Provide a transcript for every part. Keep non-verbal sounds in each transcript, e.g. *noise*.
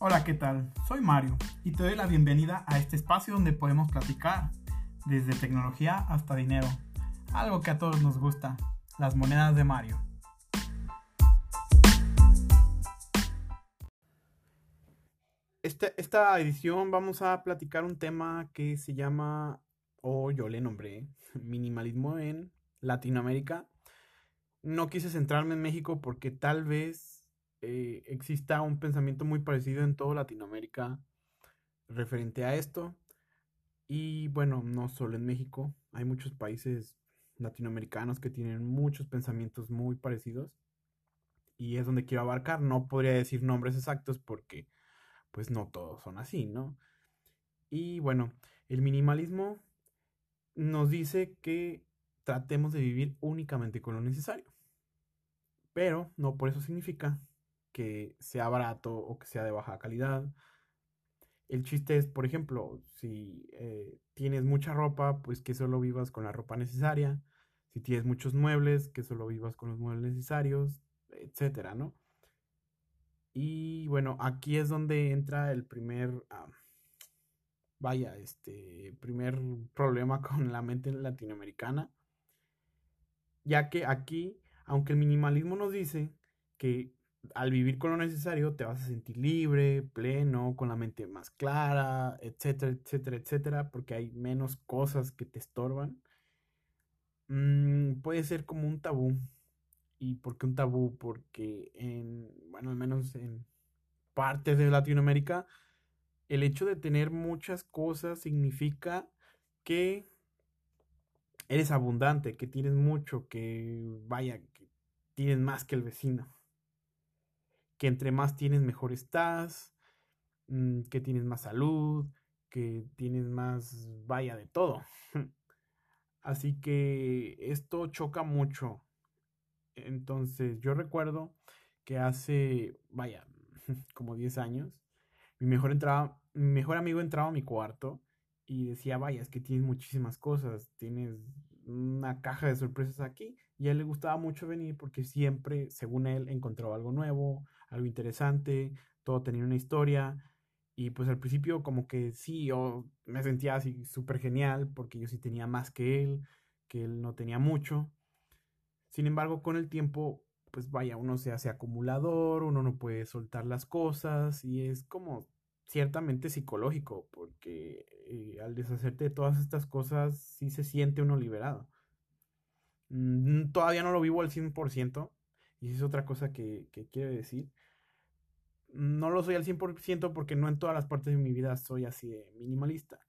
Hola, ¿qué tal? Soy Mario y te doy la bienvenida a este espacio donde podemos platicar desde tecnología hasta dinero, algo que a todos nos gusta, las monedas de Mario. Esta, esta edición vamos a platicar un tema que se llama, o yo le nombré, *laughs* minimalismo en Latinoamérica. No quise centrarme en México porque tal vez eh, exista un pensamiento muy parecido en toda Latinoamérica referente a esto. Y bueno, no solo en México, hay muchos países latinoamericanos que tienen muchos pensamientos muy parecidos. Y es donde quiero abarcar. No podría decir nombres exactos porque pues no todos son así, ¿no? Y bueno, el minimalismo nos dice que tratemos de vivir únicamente con lo necesario. Pero no por eso significa que sea barato o que sea de baja calidad. El chiste es, por ejemplo, si eh, tienes mucha ropa, pues que solo vivas con la ropa necesaria. Si tienes muchos muebles, que solo vivas con los muebles necesarios, etcétera, ¿no? Y bueno, aquí es donde entra el primer, ah, vaya, este, primer problema *laughs* con la mente latinoamericana. Ya que aquí, aunque el minimalismo nos dice que al vivir con lo necesario te vas a sentir libre, pleno, con la mente más clara, etcétera, etcétera, etcétera, porque hay menos cosas que te estorban. Mm, puede ser como un tabú. ¿Y por qué un tabú? Porque en, bueno, al menos en partes de Latinoamérica, el hecho de tener muchas cosas significa que eres abundante, que tienes mucho, que vaya, que tienes más que el vecino que entre más tienes, mejor estás, mm, que tienes más salud, que tienes más, vaya, de todo. *laughs* Así que esto choca mucho. Entonces, yo recuerdo que hace, vaya, *laughs* como 10 años, mi mejor, entraba, mi mejor amigo entraba a mi cuarto y decía, vaya, es que tienes muchísimas cosas, tienes una caja de sorpresas aquí. Y a él le gustaba mucho venir porque siempre, según él, encontraba algo nuevo, algo interesante, todo tenía una historia. Y pues al principio como que sí, yo me sentía así súper genial porque yo sí tenía más que él, que él no tenía mucho. Sin embargo, con el tiempo, pues vaya, uno se hace acumulador, uno no puede soltar las cosas y es como ciertamente psicológico porque eh, al deshacerte de todas estas cosas sí se siente uno liberado. Mm, todavía no lo vivo al 100% y es otra cosa que, que quiero decir no lo soy al 100% porque no en todas las partes de mi vida soy así de minimalista.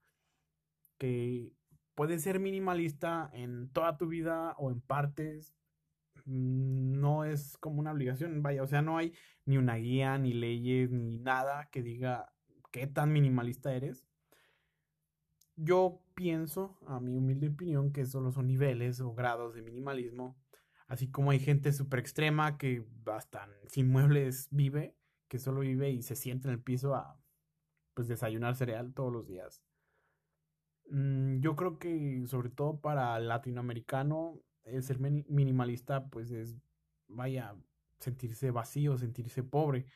Que puedes ser minimalista en toda tu vida o en partes. Mm, no es como una obligación, vaya, o sea, no hay ni una guía, ni leyes, ni nada que diga qué tan minimalista eres. Yo pienso, a mi humilde opinión, que solo son niveles o grados de minimalismo. Así como hay gente súper extrema que hasta sin muebles vive que solo vive y se siente en el piso a pues desayunar cereal todos los días. Mm, yo creo que sobre todo para latinoamericano el ser minimalista pues es vaya sentirse vacío, sentirse pobre.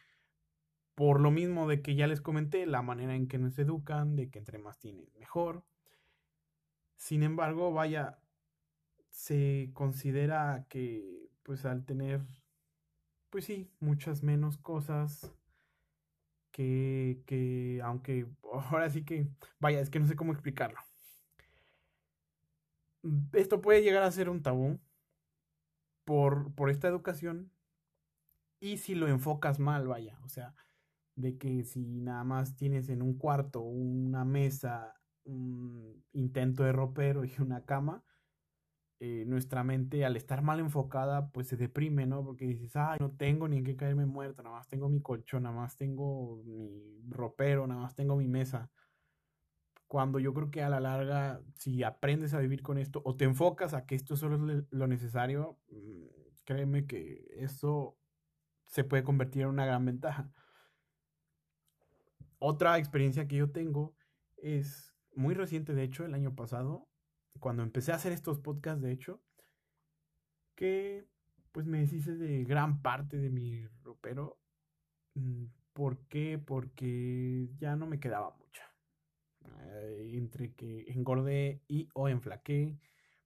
Por lo mismo de que ya les comenté, la manera en que nos educan, de que entre más tienes mejor. Sin embargo, vaya, se considera que pues al tener pues sí, muchas menos cosas que, que, aunque *laughs* ahora sí que, vaya, es que no sé cómo explicarlo. Esto puede llegar a ser un tabú por, por esta educación y si lo enfocas mal, vaya, o sea, de que si nada más tienes en un cuarto una mesa, un intento de ropero y una cama, eh, nuestra mente al estar mal enfocada pues se deprime, ¿no? Porque dices, ay, no tengo ni en qué caerme muerto, nada más tengo mi colchón, nada más tengo mi ropero, nada más tengo mi mesa. Cuando yo creo que a la larga, si aprendes a vivir con esto o te enfocas a que esto solo es lo necesario, mm, créeme que eso se puede convertir en una gran ventaja. Otra experiencia que yo tengo es muy reciente, de hecho, el año pasado, cuando empecé a hacer estos podcasts, de hecho, que pues me deshice de gran parte de mi ropero. Mm, ¿Por qué? Porque ya no me quedaba mucha. Eh, entre que engordé y o enflaqué,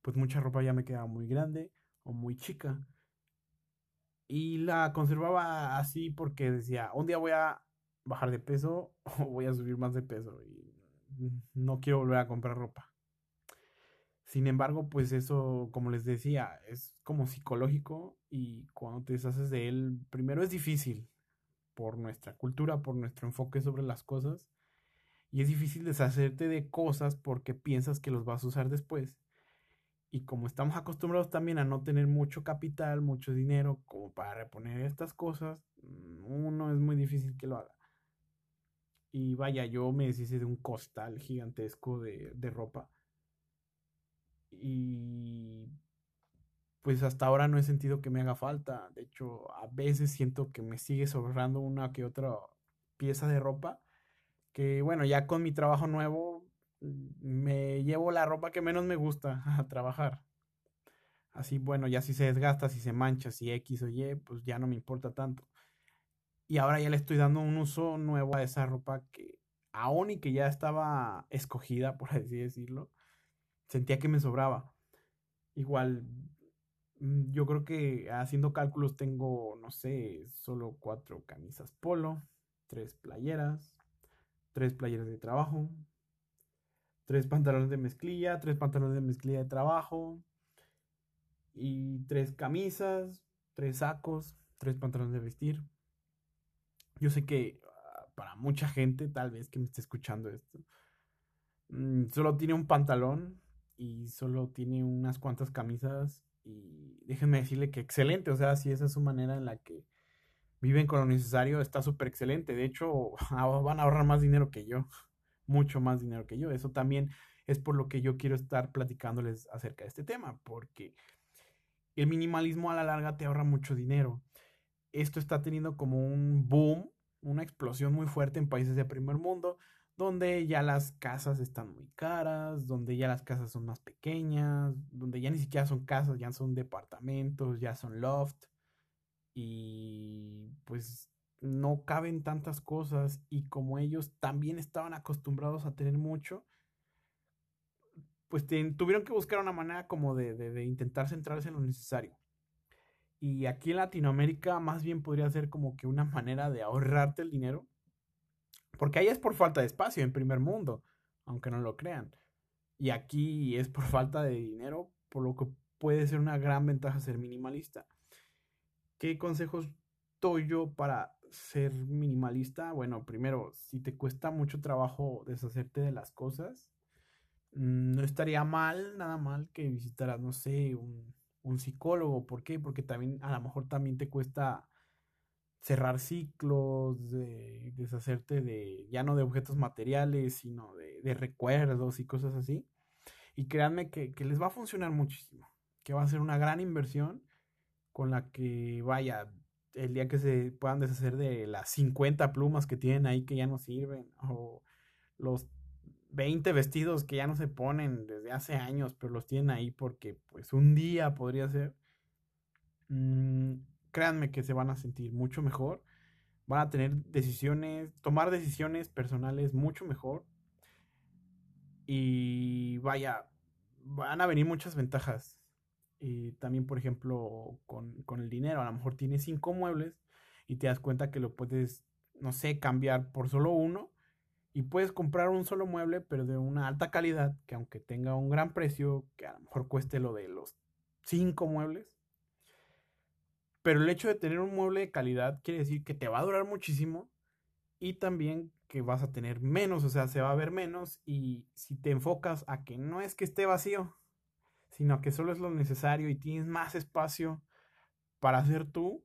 pues mucha ropa ya me quedaba muy grande o muy chica. Y la conservaba así porque decía, un día voy a bajar de peso *laughs* o voy a subir más de peso y no quiero volver a comprar ropa. Sin embargo, pues eso, como les decía, es como psicológico y cuando te deshaces de él, primero es difícil por nuestra cultura, por nuestro enfoque sobre las cosas. Y es difícil deshacerte de cosas porque piensas que los vas a usar después. Y como estamos acostumbrados también a no tener mucho capital, mucho dinero como para reponer estas cosas, uno es muy difícil que lo haga. Y vaya, yo me deshice de un costal gigantesco de, de ropa y pues hasta ahora no he sentido que me haga falta. De hecho, a veces siento que me sigue sobrando una que otra pieza de ropa. Que bueno, ya con mi trabajo nuevo me llevo la ropa que menos me gusta *laughs* a trabajar. Así, bueno, ya si se desgasta, si se mancha, si X o Y, pues ya no me importa tanto. Y ahora ya le estoy dando un uso nuevo a esa ropa que aún y que ya estaba escogida, *laughs* por así decirlo, sentía que me sobraba. Igual, mm, yo creo que haciendo cálculos tengo, no sé, solo cuatro camisas polo, tres playeras, tres playeras de trabajo, tres pantalones de mezclilla, tres pantalones de mezclilla de trabajo, y tres camisas, tres sacos, tres pantalones de vestir. Yo sé que ah, para mucha gente, tal vez que me esté escuchando esto, mm, solo tiene un pantalón y solo tiene unas cuantas camisas y déjenme decirle que excelente, o sea, si esa es su manera en la que viven con lo necesario, está súper excelente. De hecho, *laughs* van a ahorrar más dinero que yo, *laughs* mucho más dinero que yo. Eso también es por lo que yo quiero estar platicándoles acerca de este tema, porque el minimalismo a la larga te ahorra mucho dinero. Esto está teniendo como un boom, una explosión muy fuerte en países de primer mundo, donde ya las casas están muy caras, donde ya las casas son más pequeñas, donde ya ni siquiera son casas, ya son departamentos, ya son loft y pues no caben tantas cosas y como ellos también estaban acostumbrados a tener mucho, pues tuvieron que buscar una manera como de, de intentar centrarse en lo necesario. Y aquí en Latinoamérica más bien podría ser como que una manera de ahorrarte el dinero porque ahí es por falta de espacio en primer mundo, aunque no lo crean. Y aquí es por falta de dinero, por lo que puede ser una gran ventaja ser minimalista. ¿Qué consejos doy yo para ser minimalista? Bueno, primero, si te cuesta mucho trabajo deshacerte de las cosas, mm, no estaría mal, nada mal que visitaras, no sé, un, un psicólogo. ¿Por qué? Porque también a lo mejor también te cuesta cerrar ciclos, de deshacerte de, ya no de objetos materiales, sino de, recuerdos y cosas así. Y créanme que, les va a funcionar muchísimo, que va a ser una gran inversión con la que vaya, el día que se puedan deshacer de las 50 plumas que tienen ahí que ya no sirven, o los 20 vestidos que ya no se ponen desde hace años, pero los tienen ahí porque pues un día podría ser. Mm, créanme que se van a sentir mucho mejor. Van a tener decisiones, tomar decisiones personales mucho mejor. Y vaya, van a venir muchas ventajas. Y también, por ejemplo, con, con el dinero, a lo mejor tienes cinco muebles y te das cuenta que lo puedes, no sé, cambiar por solo uno. Y puedes comprar un solo mueble, pero de una alta calidad, que aunque tenga un gran precio, que a lo mejor cueste lo de los cinco muebles, pero el hecho de tener un mueble de calidad quiere decir que te va a durar muchísimo y también que vas a tener menos, o sea, se va a ver menos y si te enfocas a que no es que esté vacío, sino que solo es lo necesario y tienes más espacio para hacer tú,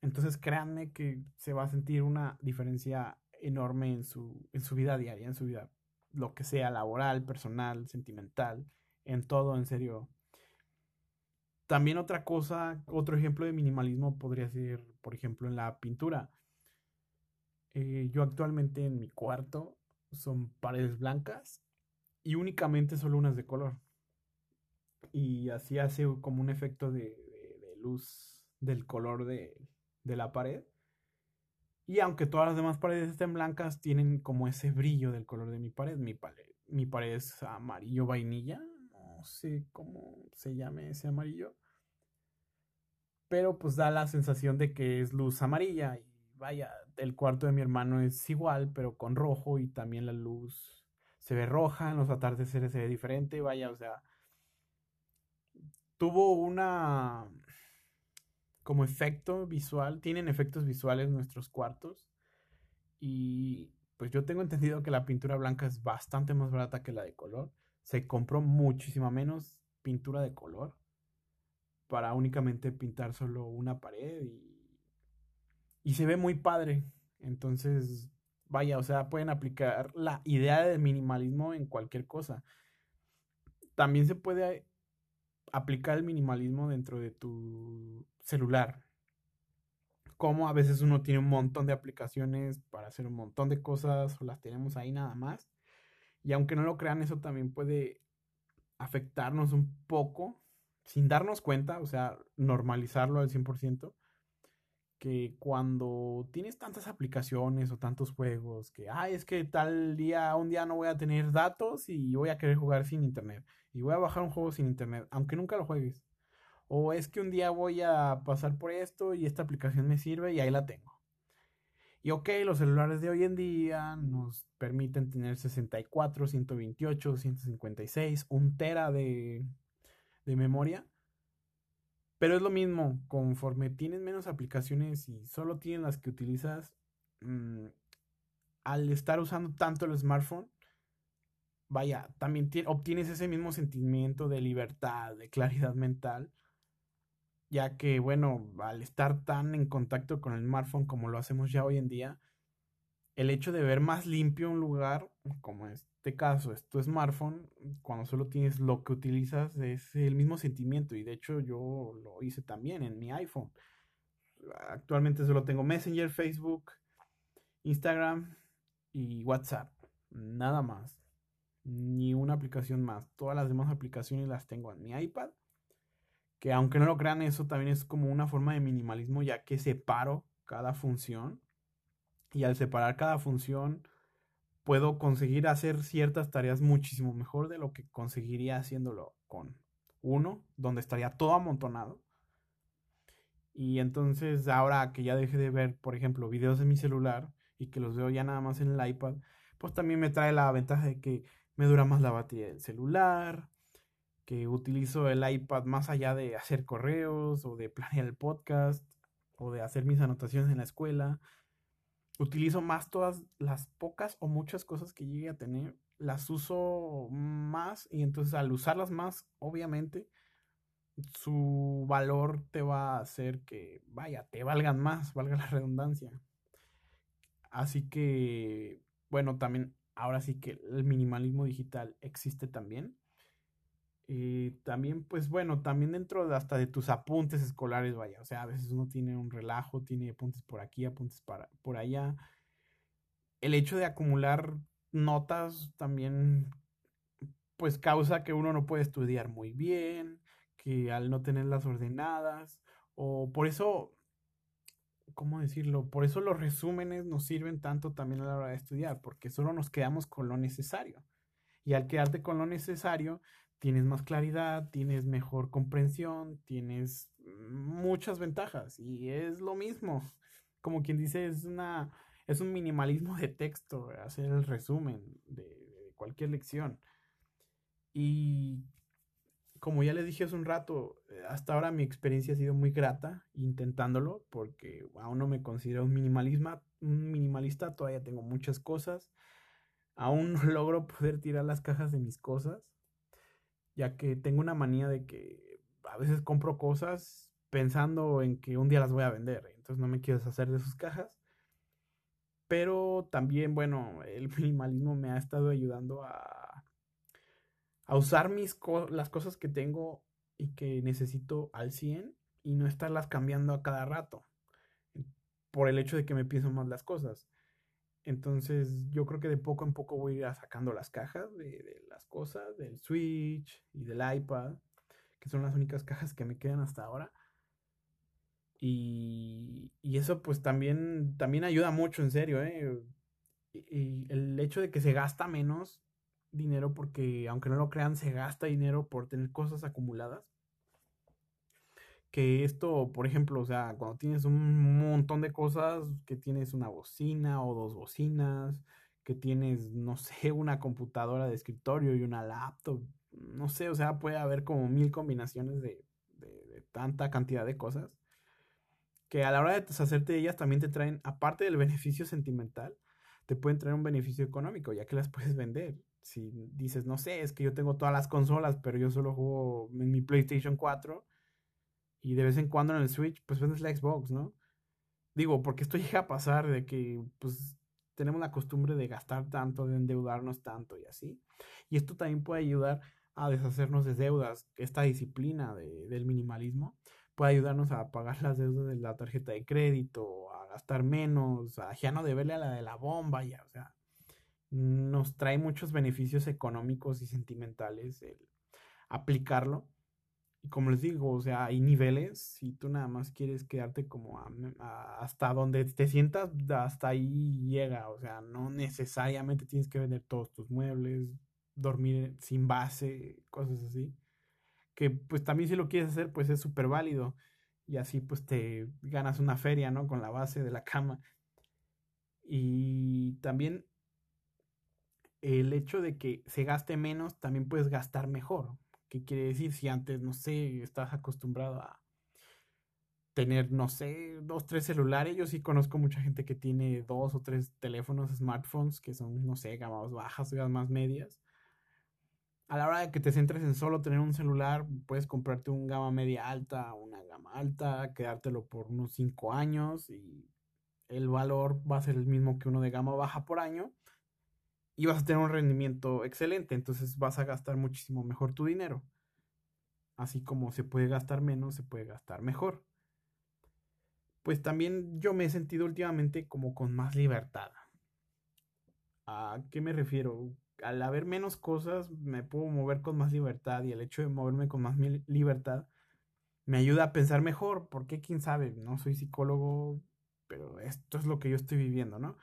entonces créanme que se va a sentir una diferencia enorme en su, en su vida diaria, en su vida, lo que sea, laboral, personal, sentimental, en todo, en serio, también otra cosa, otro ejemplo de minimalismo podría ser, por ejemplo, en la pintura. Eh, yo actualmente en mi cuarto son paredes blancas y únicamente solo unas de color. Y así hace como un efecto de, luz del color de, de la pared. Y aunque todas las demás paredes estén blancas, tienen como ese brillo del color de mi pared. Mi pared, mi pared es amarillo vainilla. No sé cómo se llame ese amarillo. Pero pues da la sensación de que es luz amarilla. Y vaya, el cuarto de mi hermano es igual, pero con rojo. Y también la luz se ve roja. En los atardeceres se ve diferente. Vaya, o sea. Tuvo una como efecto visual, tienen efectos visuales nuestros cuartos. Y pues yo tengo entendido que la pintura blanca es bastante más barata que la de color. Se compró muchísima menos pintura de color para únicamente pintar solo una pared y, y se ve muy padre. Entonces, vaya, o sea, pueden aplicar la idea de minimalismo en cualquier cosa. También se puede aplicar el minimalismo dentro de tu celular. Como a veces uno tiene un montón de aplicaciones para hacer un montón de cosas o las tenemos ahí nada más. Y aunque no lo crean, eso también puede afectarnos un poco sin darnos cuenta, o sea, normalizarlo al 100%, que cuando tienes tantas aplicaciones o tantos juegos, que, ay, es que tal día, un día no voy a tener datos y voy a querer jugar sin internet, y voy a bajar un juego sin internet, aunque nunca lo juegues. O es que un día voy a pasar por esto y esta aplicación me sirve y ahí la tengo. Y ok, los celulares de hoy en día nos permiten tener 64, 128, 156, un tera de, de memoria. Pero es lo mismo, conforme tienes menos aplicaciones y solo tienes las que utilizas, mm, al estar usando tanto el smartphone, vaya, también obtienes ese mismo sentimiento de libertad, de claridad mental ya que, bueno, al estar tan en contacto con el smartphone como lo hacemos ya hoy en día, el hecho de ver más limpio un lugar, como en este caso es tu smartphone, cuando solo tienes lo que utilizas, es el mismo sentimiento. Y de hecho yo lo hice también en mi iPhone. Actualmente solo tengo Messenger, Facebook, Instagram y WhatsApp. Nada más. Ni una aplicación más. Todas las demás aplicaciones las tengo en mi iPad que aunque no lo crean, eso también es como una forma de minimalismo, ya que separo cada función y al separar cada función puedo conseguir hacer ciertas tareas muchísimo mejor de lo que conseguiría haciéndolo con uno, donde estaría todo amontonado. Y entonces ahora que ya dejé de ver, por ejemplo, videos en mi celular y que los veo ya nada más en el iPad, pues también me trae la ventaja de que me dura más la batería del celular, que utilizo el iPad más allá de hacer correos o de planear el podcast o de hacer mis anotaciones en la escuela. Utilizo más todas las pocas o muchas cosas que llegue a tener, las uso más y entonces al usarlas más, obviamente, su valor te va a hacer que, vaya, te valgan más, valga la redundancia. Así que, bueno, también, ahora sí que el minimalismo digital existe también y también, pues bueno, también dentro de hasta de tus apuntes escolares, vaya, o sea, a veces uno tiene un relajo, tiene apuntes por aquí, apuntes para, por allá. El hecho de acumular notas también, pues causa que uno no puede estudiar muy bien, que al no tenerlas ordenadas, o por eso, ¿cómo decirlo? Por eso los resúmenes nos sirven tanto también a la hora de estudiar, porque solo nos quedamos con lo necesario. Y al quedarte con lo necesario, tienes más claridad, tienes mejor comprensión, tienes muchas ventajas y es lo mismo. Como quien dice, es una es un minimalismo de texto, hacer el resumen de, cualquier lección. Y como ya les dije hace un rato, hasta ahora mi experiencia ha sido muy grata intentándolo, porque aún no me considero un, minimalismo, un minimalista, todavía tengo muchas cosas, aún no *laughs* logro poder tirar las cajas de mis cosas, ya que tengo una manía de que a veces compro cosas pensando en que un día las voy a vender, entonces no me quiero deshacer de sus cajas. Pero también, bueno, el *laughs* minimalismo me ha estado ayudando a, a usar mis las cosas que tengo y que necesito al 100 y no estarlas cambiando a cada rato por el hecho de que me pienso más las cosas. Entonces yo creo que de poco en poco voy a ir sacando las cajas de, las cosas, del Switch y del iPad, que son las únicas cajas que me quedan hasta ahora. Y, y eso pues también, también ayuda mucho, en serio, ¿eh? Y, el hecho de que se gasta menos dinero porque, aunque no lo crean, se gasta dinero por tener cosas acumuladas. Que esto, por ejemplo, o sea, cuando tienes un montón de cosas, que tienes una bocina o dos bocinas, que tienes, no sé, *laughs* una computadora de escritorio y una laptop, no sé, o sea, puede haber como mil combinaciones de, de tanta cantidad de cosas que a la hora de deshacerte de ellas también te traen, aparte del beneficio sentimental, te pueden traer un beneficio económico, ya que las *laughs* puedes vender. Si dices, no sé, es que yo tengo todas las consolas, pero yo solo juego en mi PlayStation 4 y de vez en cuando en el Switch, pues vendes la Xbox, ¿no? Digo, porque esto *laughs* llega a pasar de que, pues, tenemos la costumbre de gastar tanto, de endeudarnos tanto y así. Y esto también puede ayudar a deshacernos de deudas, esta disciplina del minimalismo puede ayudarnos a pagar las deudas de la tarjeta de crédito, a gastar menos, a ya no deberle a la de la bomba, ya, o sea, nos trae muchos beneficios económicos y sentimentales el aplicarlo. Y como les digo, o sea, hay niveles, si tú nada más quieres quedarte como hasta donde te sientas, hasta ahí llega, o sea, no necesariamente tienes que vender todos tus muebles, dormir sin base, cosas así que pues también si lo quieres hacer, pues es súper válido. Y así pues te ganas una feria, ¿no? Con la base de la cama. Y también el hecho de que se gaste menos, también puedes gastar mejor. ¿Qué quiere decir? Si antes, no sé, estás acostumbrado a tener, no sé, dos, tres celulares. Yo sí conozco mucha gente que tiene dos o tres teléfonos, smartphones, que son, no sé, gamas bajas, gamas medias a la hora de que te centres en solo tener un celular, puedes comprarte un gama media alta, una gama alta, quedártelo por unos 5 años y el valor va a ser el mismo que uno de gama baja por año y vas a tener un rendimiento excelente, entonces vas a gastar muchísimo mejor tu dinero. Así como se puede gastar menos, se puede gastar mejor. Pues también yo me he sentido últimamente como con más libertad. ¿A qué me refiero? al haber menos cosas me puedo mover con más libertad y el hecho de moverme con más libertad me ayuda a pensar mejor, porque quién sabe, no soy psicólogo, pero esto es lo que yo estoy viviendo, ¿no?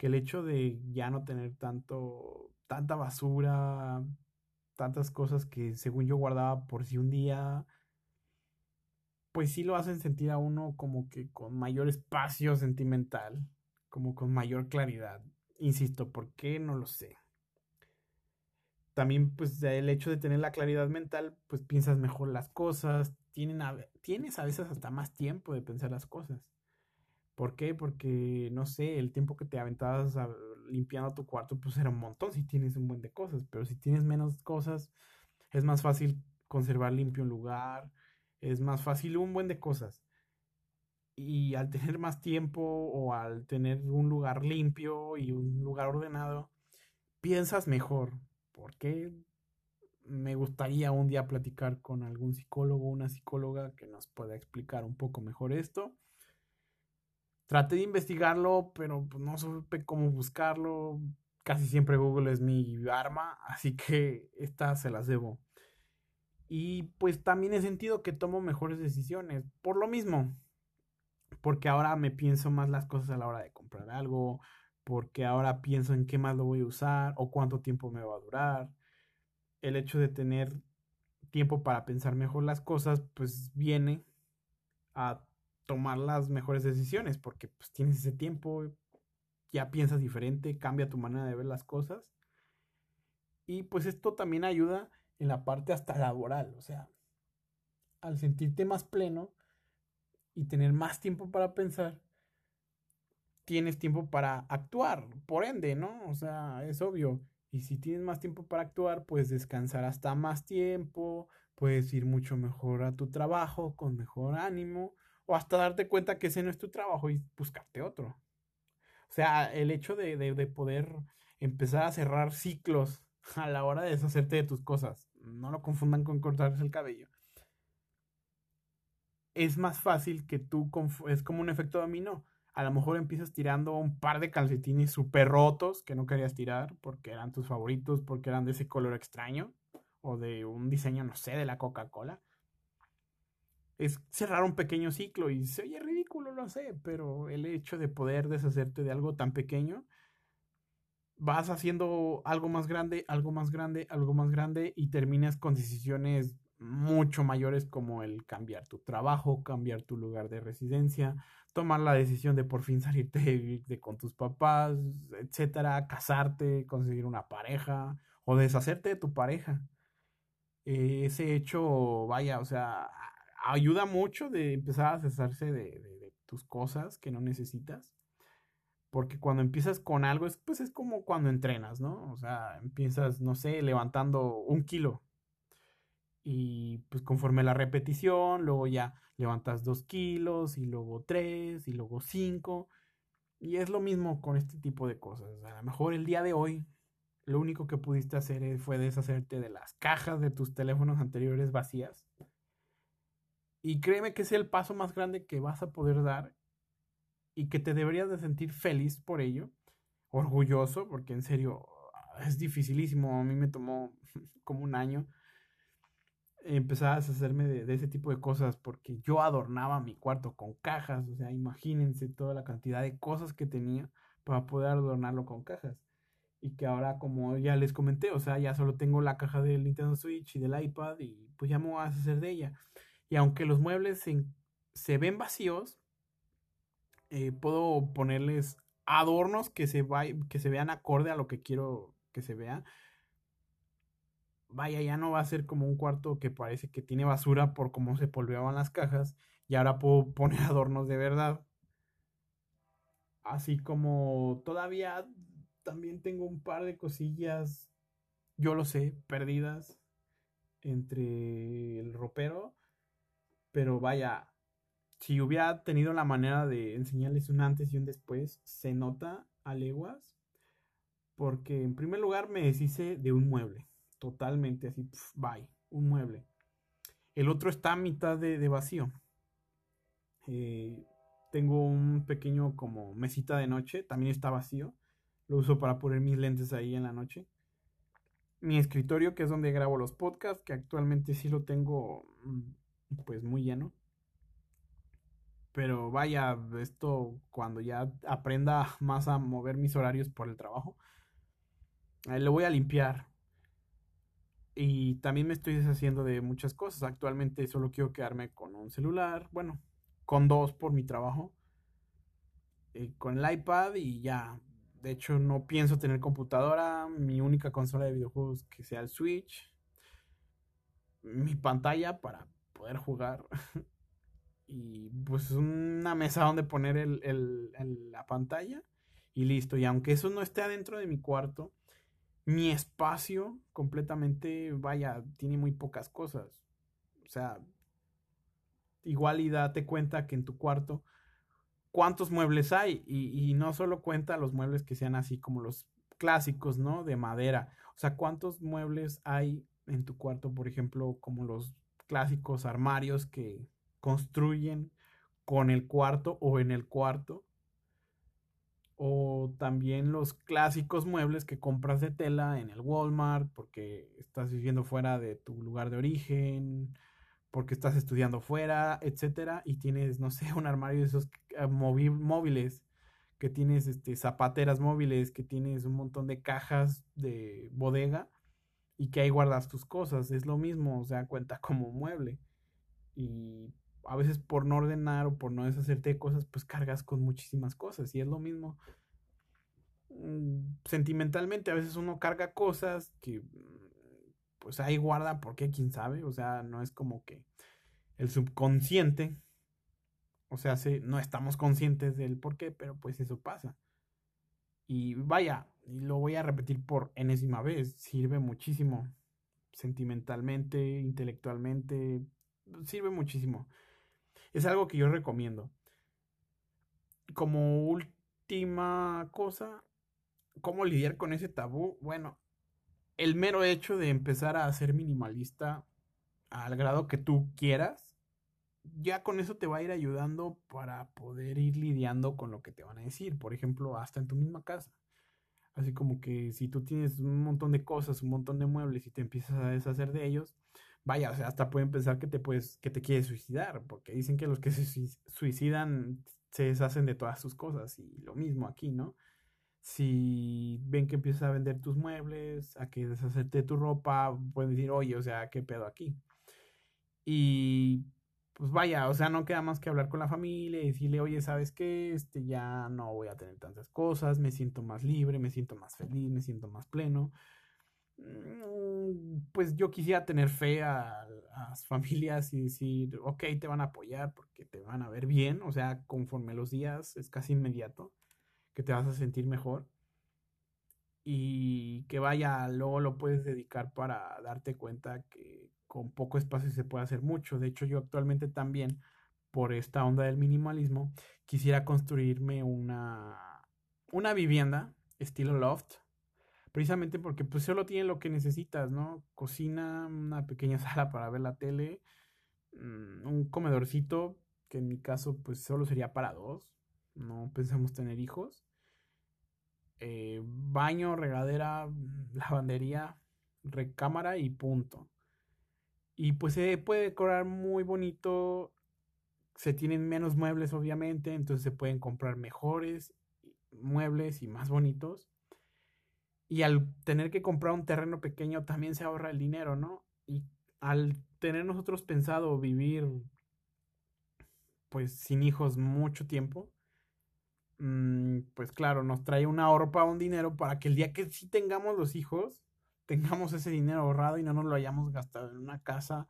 Que el hecho de ya no tener tanto, tanta basura, tantas cosas que según yo guardaba por si un día, pues sí lo hacen sentir a uno como que con mayor espacio sentimental, como con mayor claridad. Insisto, ¿por qué? No lo sé también pues el hecho de tener la claridad mental, pues piensas mejor las cosas, tienes a veces hasta más tiempo de pensar las cosas. ¿Por qué? Porque, no sé, el tiempo que te aventabas limpiando tu cuarto, pues era un montón si tienes un buen de cosas, pero si tienes menos cosas, es más fácil conservar limpio un lugar, es más fácil un buen de cosas. Y al tener más tiempo o al tener un lugar limpio y un lugar ordenado, piensas mejor, porque me gustaría un día platicar con algún psicólogo o una psicóloga que nos pueda explicar un poco mejor esto. Traté de investigarlo, pero pues, no supe cómo buscarlo. Casi siempre Google es mi arma, así que *laughs* estas se las debo. Y pues también he sentido que tomo mejores decisiones. Por lo mismo. Porque ahora me pienso más las cosas a la hora de comprar algo porque ahora pienso en qué más lo voy a usar o cuánto tiempo me va a durar. El hecho de tener tiempo para pensar mejor las cosas, pues viene a tomar las mejores decisiones, porque pues tienes ese tiempo, ya piensas diferente, cambia tu manera de ver las cosas. Y pues esto también ayuda en la parte hasta laboral, o sea, al sentirte más pleno y tener más tiempo para pensar, tienes tiempo para actuar, por ende, ¿no? O sea, es obvio. Y si tienes más tiempo para actuar, puedes descansar hasta más tiempo, puedes ir mucho mejor a tu trabajo, con mejor ánimo, o hasta darte cuenta que ese no es tu trabajo y buscarte otro. O sea, el hecho de, de poder empezar a cerrar ciclos *laughs* a la hora de deshacerte de tus cosas, no lo confundan con cortarse el cabello. Es más fácil que tú, es como un efecto dominó a lo mejor empiezas tirando un par de calcetines súper rotos que no querías tirar porque eran tus favoritos, porque eran de ese color extraño o de un diseño, no sé, de la Coca-Cola. Es cerrar un pequeño ciclo y se oye ridículo, lo sé, pero el hecho de poder deshacerte de algo tan pequeño, vas haciendo algo más grande, algo más grande, algo más grande y terminas con decisiones mucho mayores como el cambiar tu trabajo, cambiar tu lugar de residencia, tomar la decisión de por fin salirte de, con tus papás, etcétera, casarte, conseguir una pareja o deshacerte de tu pareja. ese hecho, vaya, o sea, ayuda mucho de empezar a deshacerse de, tus cosas que no necesitas. Porque cuando empiezas con algo, es, pues es como cuando entrenas, ¿no? O sea, empiezas, no sé, levantando un kilo y pues conforme la repetición, luego ya levantas dos kilos y luego tres y luego cinco. Y es lo mismo con este tipo de cosas. A lo mejor el día de hoy lo único que pudiste hacer fue deshacerte de las cajas de tus teléfonos anteriores vacías. Y créeme que es el paso más grande que vas a poder dar y que te deberías de sentir feliz por ello, orgulloso, porque en serio es dificilísimo. A mí me tomó *laughs* como un año empezaba a hacerme de, ese tipo de cosas porque yo adornaba mi cuarto con cajas, o sea, imagínense toda la cantidad de cosas que tenía para poder adornarlo con cajas. Y que ahora, como ya les comenté, o sea, ya solo tengo la caja del Nintendo Switch y del iPad y pues ya me voy a hacer de ella. Y aunque los muebles se, ven vacíos, eh, puedo ponerles adornos que se, que se vean acorde a lo que quiero que se vea vaya, ya no va a ser como un cuarto que parece que tiene basura por cómo se polveaban las cajas y ahora puedo *laughs* poner adornos de verdad. Así como todavía también tengo un par de cosillas, yo lo sé, perdidas entre el ropero, pero vaya, si hubiera tenido la manera de enseñarles un antes y un después, se nota a leguas, porque en primer lugar me deshice de un mueble totalmente así, bye, un mueble. El otro está a mitad de, vacío. Eh, tengo un pequeño como mesita de noche, también está vacío. Lo uso para poner mis lentes ahí en la noche. Mi escritorio, que es donde grabo los podcasts, que actualmente sí lo tengo mm, pues muy lleno. Pero vaya, esto cuando ya aprenda *laughs* más a mover mis horarios por el trabajo, ahí lo voy a limpiar. Y también me estoy deshaciendo de muchas cosas. Actualmente solo quiero quedarme con un celular, bueno, con dos por mi trabajo, eh, con el iPad y ya. De hecho, no pienso tener computadora. Mi única consola de videojuegos que sea el Switch. Mi pantalla para poder jugar. *laughs* y pues una mesa donde poner la pantalla. Y listo. Y aunque eso no esté adentro de mi cuarto, mi espacio completamente, vaya, tiene muy pocas cosas. O sea, igual y date cuenta que en tu cuarto, ¿cuántos muebles hay? Y, no solo cuenta los muebles que sean así como los clásicos, ¿no? De madera. O sea, ¿cuántos muebles hay en tu cuarto, por ejemplo, como los clásicos armarios que construyen con el cuarto o en el cuarto? O también los clásicos muebles que compras de tela en el Walmart porque estás viviendo fuera de tu lugar de origen, porque estás estudiando fuera, etcétera, y tienes, no sé, un armario de esos eh, móviles, que tienes este, zapateras móviles, que tienes un montón de cajas de bodega y que ahí guardas tus cosas. Es lo mismo, o sea, cuenta como mueble. Y a veces por no ordenar o por no deshacerte de cosas, pues cargas con muchísimas cosas. Y es lo mismo mm, sentimentalmente. A veces uno carga cosas que pues ahí guarda porque quién sabe. O sea, no es como que el subconsciente. O sea, no estamos conscientes del por qué, pero pues eso pasa. Y vaya, y lo voy a repetir por enésima vez, sirve muchísimo sentimentalmente, intelectualmente, sirve muchísimo es algo que yo recomiendo. Como última cosa, ¿cómo lidiar con ese tabú? Bueno, el mero hecho de empezar a ser minimalista al grado que tú quieras, ya con eso te va a ir ayudando para poder ir lidiando con lo que te van a decir. Por ejemplo, hasta en tu misma casa. Así como que si tú tienes un montón de cosas, un montón de muebles y te empiezas a deshacer de ellos, vaya, o sea, hasta pueden pensar que te puedes, que te quieres suicidar, porque dicen que los que se suicidan se deshacen de todas sus cosas, y lo mismo aquí, ¿no? Si ven que empiezas a vender tus muebles, a que deshacerte de tu ropa, pueden decir, oye, o sea, ¿qué pedo aquí? Y pues vaya, o sea, no queda más que hablar con la familia y decirle, oye, ¿sabes qué? Este, ya no voy a tener tantas cosas, me siento más libre, me siento más feliz, me siento más pleno. Mm, pues yo quisiera tener fe a, las familias y decir, ok, te van a apoyar porque te van a ver bien, o sea, conforme los días es casi inmediato que te vas a sentir mejor y que vaya, luego lo puedes dedicar para darte cuenta que con poco espacio se puede hacer mucho. De hecho, yo actualmente también, por esta onda del minimalismo, quisiera construirme una, una vivienda estilo loft. Precisamente porque pues solo tiene lo que necesitas, ¿no? Cocina, una pequeña *laughs* sala para ver la tele, mm, un comedorcito, que en mi caso pues solo sería para dos. No pensamos tener hijos. Eh, baño, regadera, *laughs* lavandería, recámara y punto. Y pues se puede decorar muy bonito. Se tienen menos muebles, obviamente. Entonces se pueden comprar mejores muebles y más bonitos. Y al tener que comprar un terreno pequeño también se ahorra el dinero, ¿no? Y al tener nosotros pensado vivir pues sin hijos mucho tiempo, mm, pues claro, nos trae un ahorro para un dinero para que el día que sí tengamos los hijos, tengamos ese dinero ahorrado y no nos lo hayamos gastado en una casa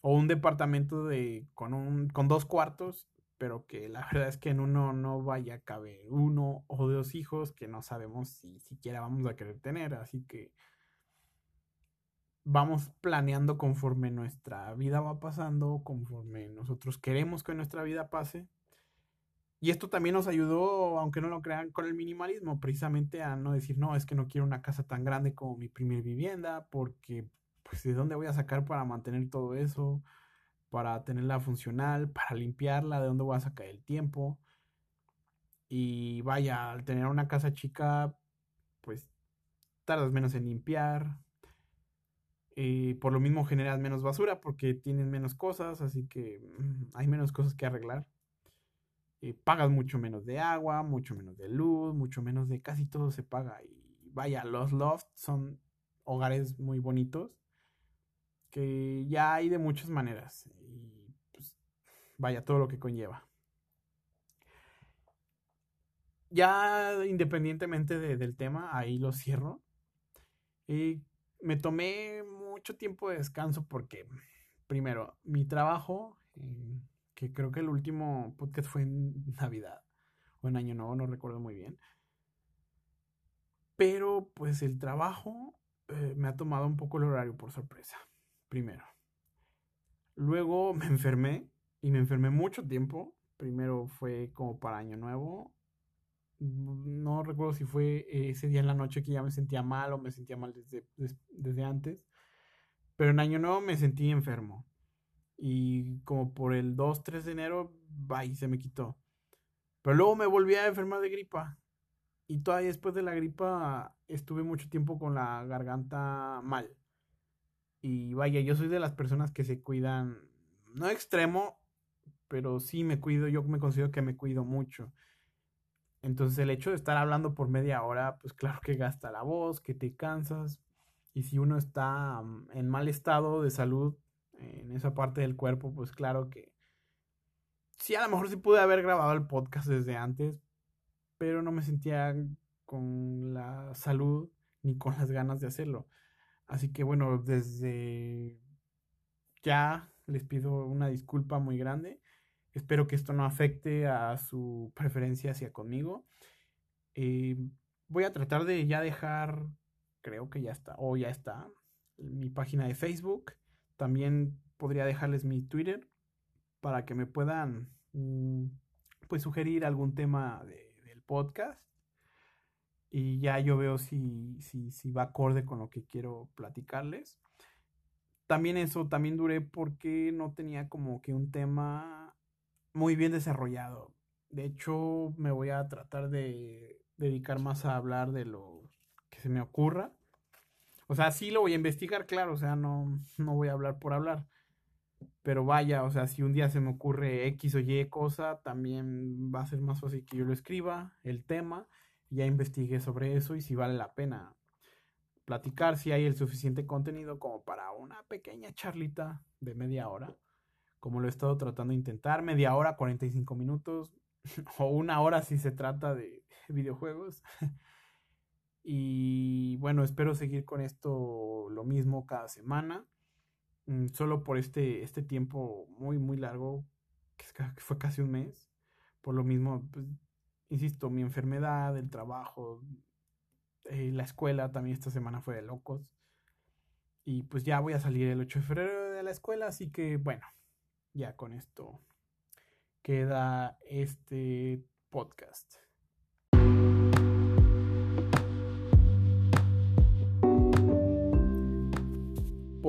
o un departamento de con un con dos cuartos, pero que la verdad es que en uno no vaya a caber uno o dos hijos que no sabemos si siquiera vamos a querer tener, así que vamos planeando conforme nuestra vida va pasando, conforme nosotros queremos que nuestra vida pase y esto también nos ayudó, aunque no lo crean, con el minimalismo, precisamente a no decir, no, es que no quiero una casa tan grande como mi primer vivienda, porque, pues, ¿de dónde voy a sacar para mantener todo eso? Para tenerla funcional, para limpiarla, ¿de dónde voy a sacar el tiempo? Y vaya, al tener una casa chica, pues, tardas menos en limpiar. Y por lo mismo generas menos basura porque tienes menos cosas, así que mm, hay menos cosas que arreglar. Eh, pagas mucho menos de agua, mucho menos de luz, mucho menos de casi todo se paga. Y vaya, los lofts son hogares muy bonitos que ya hay de muchas maneras. Y pues, vaya, todo lo que conlleva. Ya independientemente del tema, ahí lo cierro. Y me tomé mucho tiempo de descanso porque, primero, mi trabajo eh, que creo que el último podcast fue en *laughs* Navidad o en Año Nuevo, no recuerdo muy bien. Pero pues el trabajo eh, me ha tomado un poco el horario por sorpresa, primero. Luego me enfermé y me enfermé mucho tiempo. Primero fue como para Año Nuevo. No recuerdo si fue ese día en la noche que ya me sentía mal o me sentía mal desde, desde antes. Pero en Año Nuevo me sentí enfermo. Y como por el 2, 3 de enero, bye, se me quitó. Pero luego me volví a enfermar de gripa. Y todavía después de la gripa estuve mucho tiempo con la garganta mal. Y vaya, yo soy de las personas que se cuidan, no extremo, pero sí me cuido, yo me considero que me cuido mucho. Entonces el hecho de estar hablando por media hora, pues claro que gasta la voz, que te cansas. Y si uno está mm, en mal estado de salud, en esa parte del cuerpo, pues claro que sí, a lo mejor sí pude haber grabado el podcast desde antes, pero no me sentía con la salud ni con las ganas de hacerlo. Así que bueno, desde ya les pido una disculpa muy grande. Espero que esto no afecte a su preferencia hacia conmigo. Eh, voy a tratar de ya dejar, creo que ya está, o ya está, mi página de Facebook también podría dejarles mi Twitter para que me puedan mm, pues sugerir algún tema del podcast. Y ya yo veo si, si, si va acorde con lo que quiero platicarles. También eso, también duré porque no tenía como que un tema muy bien desarrollado. De hecho, me voy a tratar de dedicar más a hablar de lo que se me ocurra O sea, sí lo voy a investigar, claro, o sea, no, no voy a hablar por hablar. Pero vaya, o sea, si un día se me ocurre X o Y cosa, también va a ser más fácil que yo lo escriba, el tema, ya investigué sobre eso y si vale la pena platicar, si hay el suficiente contenido como para una pequeña charlita de media hora, como lo he estado tratando de intentar, media hora, 45 minutos, *laughs* o una hora si se trata de videojuegos. Y bueno, espero seguir con esto lo mismo cada semana. Mm, solo por este, este tiempo muy, muy largo, que fue casi un mes. Por lo mismo, pues, insisto, mi enfermedad, el trabajo, eh, la escuela también esta semana fue de locos. Y pues ya voy a salir el 8 de febrero de la escuela, así que bueno, ya con esto queda este podcast.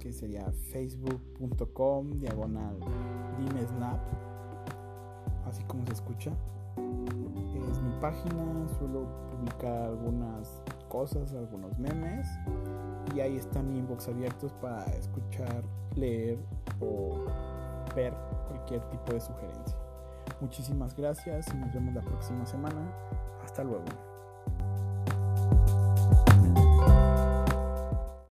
que sería facebook.com diagonal dimesnap, así como se escucha. Es mi página, suelo publicar algunas cosas, algunos memes y ahí está mi inbox abiertos para escuchar, leer o ver cualquier tipo de sugerencia. Muchísimas gracias y nos vemos la próxima semana. Hasta luego.